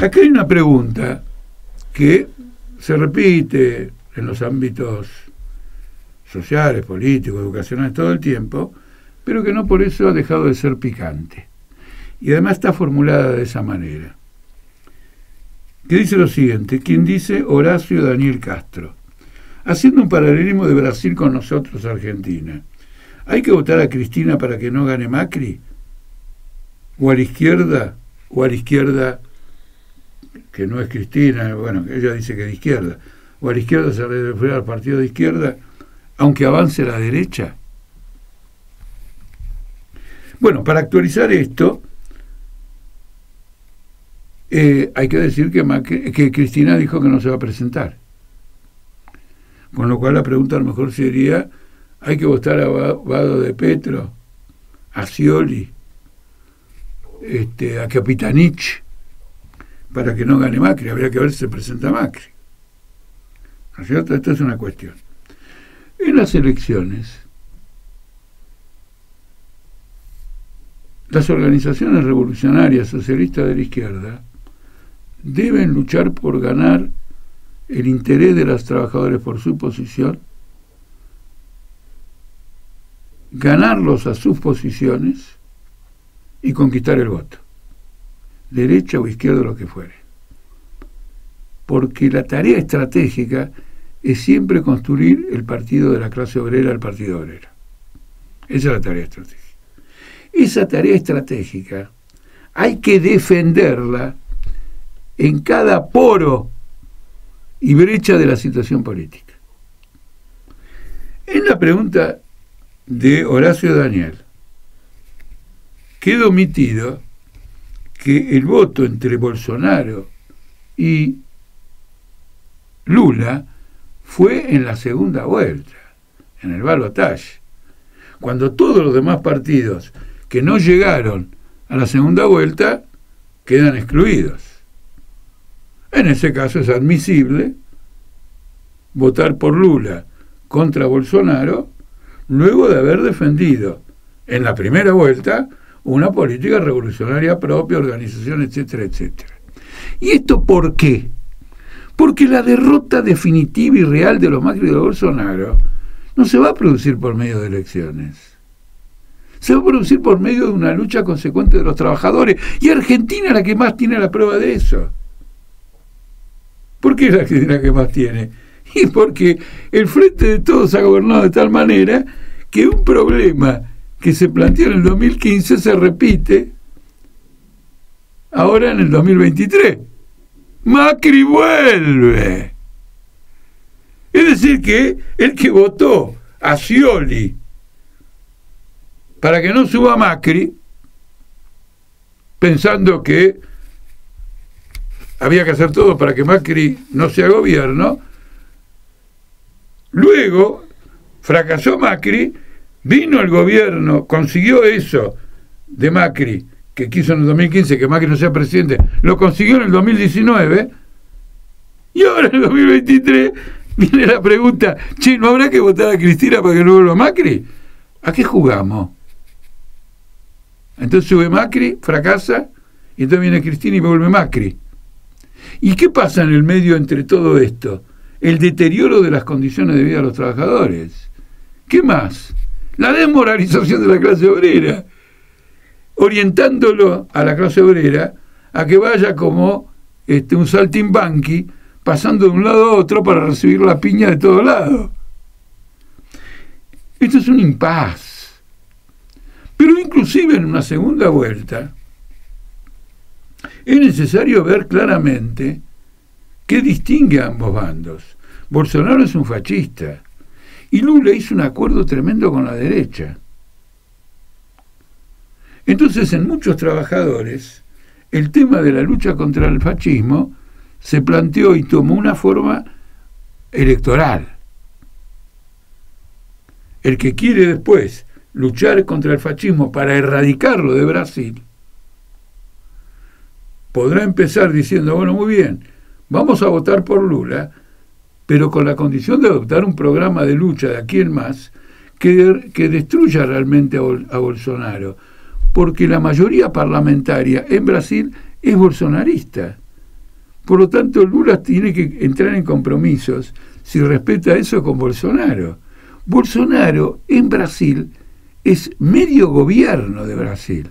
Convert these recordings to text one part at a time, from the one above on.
Acá hay una pregunta que se repite en los ámbitos sociales, políticos, educacionales todo el tiempo, pero que no por eso ha dejado de ser picante. Y además está formulada de esa manera. Que dice lo siguiente, quien dice Horacio Daniel Castro, haciendo un paralelismo de Brasil con nosotros, Argentina. ¿Hay que votar a Cristina para que no gane Macri? ¿O a la izquierda? ¿O a la izquierda que no es Cristina? Bueno, ella dice que de izquierda. ¿O a la izquierda se refiere al partido de izquierda, aunque avance la derecha? Bueno, para actualizar esto, eh, hay que decir que, que Cristina dijo que no se va a presentar. Con lo cual la pregunta a lo mejor sería, ¿hay que votar a Vado de Petro, a Scioli, este, a Capitanich, para que no gane Macri? Habría que ver si se presenta Macri. ¿No es cierto? Esta es una cuestión. En las elecciones, las organizaciones revolucionarias socialistas de la izquierda deben luchar por ganar el interés de los trabajadores por su posición, ganarlos a sus posiciones y conquistar el voto, derecha o izquierda, lo que fuere. Porque la tarea estratégica es siempre construir el partido de la clase obrera al partido obrera. Esa es la tarea estratégica. Esa tarea estratégica hay que defenderla en cada poro y brecha de la situación política. En la pregunta de Horacio Daniel, queda omitido que el voto entre Bolsonaro y Lula fue en la segunda vuelta, en el balotaje, cuando todos los demás partidos que no llegaron a la segunda vuelta quedan excluidos. En ese caso es admisible votar por Lula contra Bolsonaro luego de haber defendido en la primera vuelta una política revolucionaria propia, organización, etcétera, etcétera. ¿Y esto por qué? Porque la derrota definitiva y real de los Macri y de Bolsonaro no se va a producir por medio de elecciones. Se va a producir por medio de una lucha consecuente de los trabajadores. Y Argentina es la que más tiene la prueba de eso. ¿Por qué es la que más tiene? Y porque el Frente de Todos ha gobernado de tal manera que un problema que se planteó en el 2015 se repite ahora en el 2023. Macri vuelve. Es decir, que el que votó a Scioli para que no suba Macri, pensando que había que hacer todo para que Macri no sea gobierno. Luego fracasó Macri, vino el gobierno, consiguió eso de Macri, que quiso en el 2015 que Macri no sea presidente, lo consiguió en el 2019, y ahora en el 2023 viene la pregunta, che, ¿no habrá que votar a Cristina para que no vuelva Macri? ¿A qué jugamos? Entonces sube Macri, fracasa, y entonces viene Cristina y vuelve Macri. ¿Y qué pasa en el medio entre todo esto? El deterioro de las condiciones de vida de los trabajadores. ¿Qué más? La desmoralización de la clase obrera, orientándolo a la clase obrera a que vaya como este, un saltimbanqui, pasando de un lado a otro para recibir la piña de todos lados. Esto es un impas. Pero inclusive en una segunda vuelta, es necesario ver claramente qué distingue a ambos bandos. Bolsonaro es un fascista y Lula hizo un acuerdo tremendo con la derecha. Entonces, en muchos trabajadores, el tema de la lucha contra el fascismo se planteó y tomó una forma electoral. El que quiere después luchar contra el fascismo para erradicarlo de Brasil, podrá empezar diciendo, bueno, muy bien, vamos a votar por Lula, pero con la condición de adoptar un programa de lucha de aquí en más que, que destruya realmente a, a Bolsonaro, porque la mayoría parlamentaria en Brasil es bolsonarista. Por lo tanto, Lula tiene que entrar en compromisos si respeta eso con Bolsonaro. Bolsonaro en Brasil es medio gobierno de Brasil,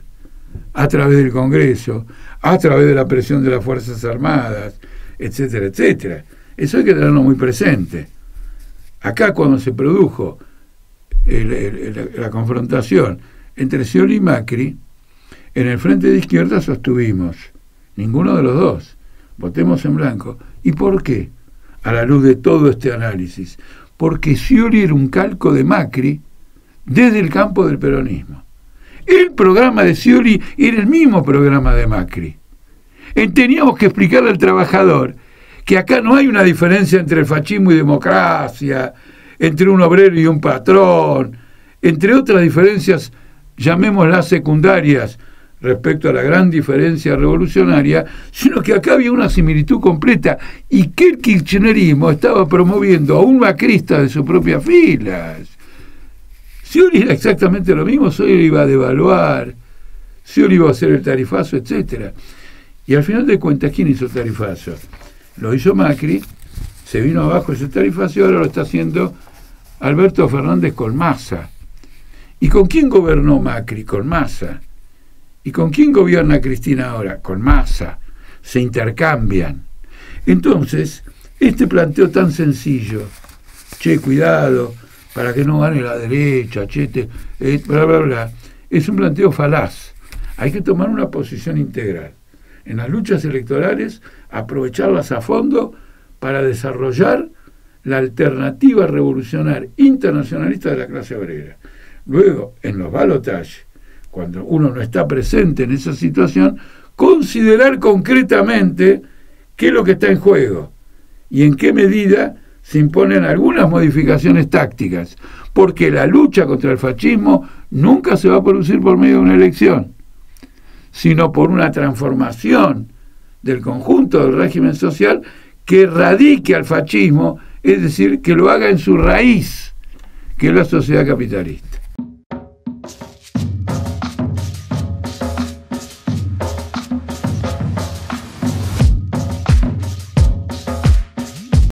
a través del Congreso, a través de la presión de las Fuerzas Armadas, etcétera, etcétera. Eso hay que tenerlo muy presente. Acá cuando se produjo la confrontación entre Scioli y Macri, en el frente de izquierda sostuvimos, ninguno de los dos, votemos en blanco. ¿Y por qué? A la luz de todo este análisis. Porque Scioli era un calco de Macri desde el campo del peronismo. El programa de Scioli era el mismo programa de Macri. Teníamos que explicarle al trabajador que acá no hay una diferencia entre fascismo y democracia, entre un obrero y un patrón, entre otras diferencias, llamémoslas secundarias, respecto a la gran diferencia revolucionaria, sino que acá había una similitud completa y que el kirchnerismo estaba promoviendo a un macrista de sus propias filas. Scioli era exactamente lo mismo, Scioli iba a devaluar, Scioli iba a hacer el tarifazo, etcétera. Y al final de cuentas, ¿quién hizo el tarifazo? Lo hizo Macri, se vino abajo ese tarifazo y ahora lo está haciendo Alberto Fernández con Massa. ¿Y con quién gobernó Macri? Con Massa. ¿Y con quién gobierna Cristina ahora? Con Massa. Se intercambian. Entonces, este planteo tan sencillo, che, cuidado, para que no gane la derecha, che, eh, bla, bla, bla, es un planteo falaz. Hay que tomar una posición integral. En las luchas electorales, aprovecharlas a fondo para desarrollar la alternativa revolucionaria internacionalista de la clase obrera. Luego, en los balotajes, cuando uno no está presente en esa situación, considerar concretamente qué es lo que está en juego y en qué medida se imponen algunas modificaciones tácticas, porque la lucha contra el fascismo nunca se va a producir por medio de una elección, sino por una transformación del conjunto del régimen social que radique al fascismo, es decir, que lo haga en su raíz, que es la sociedad capitalista.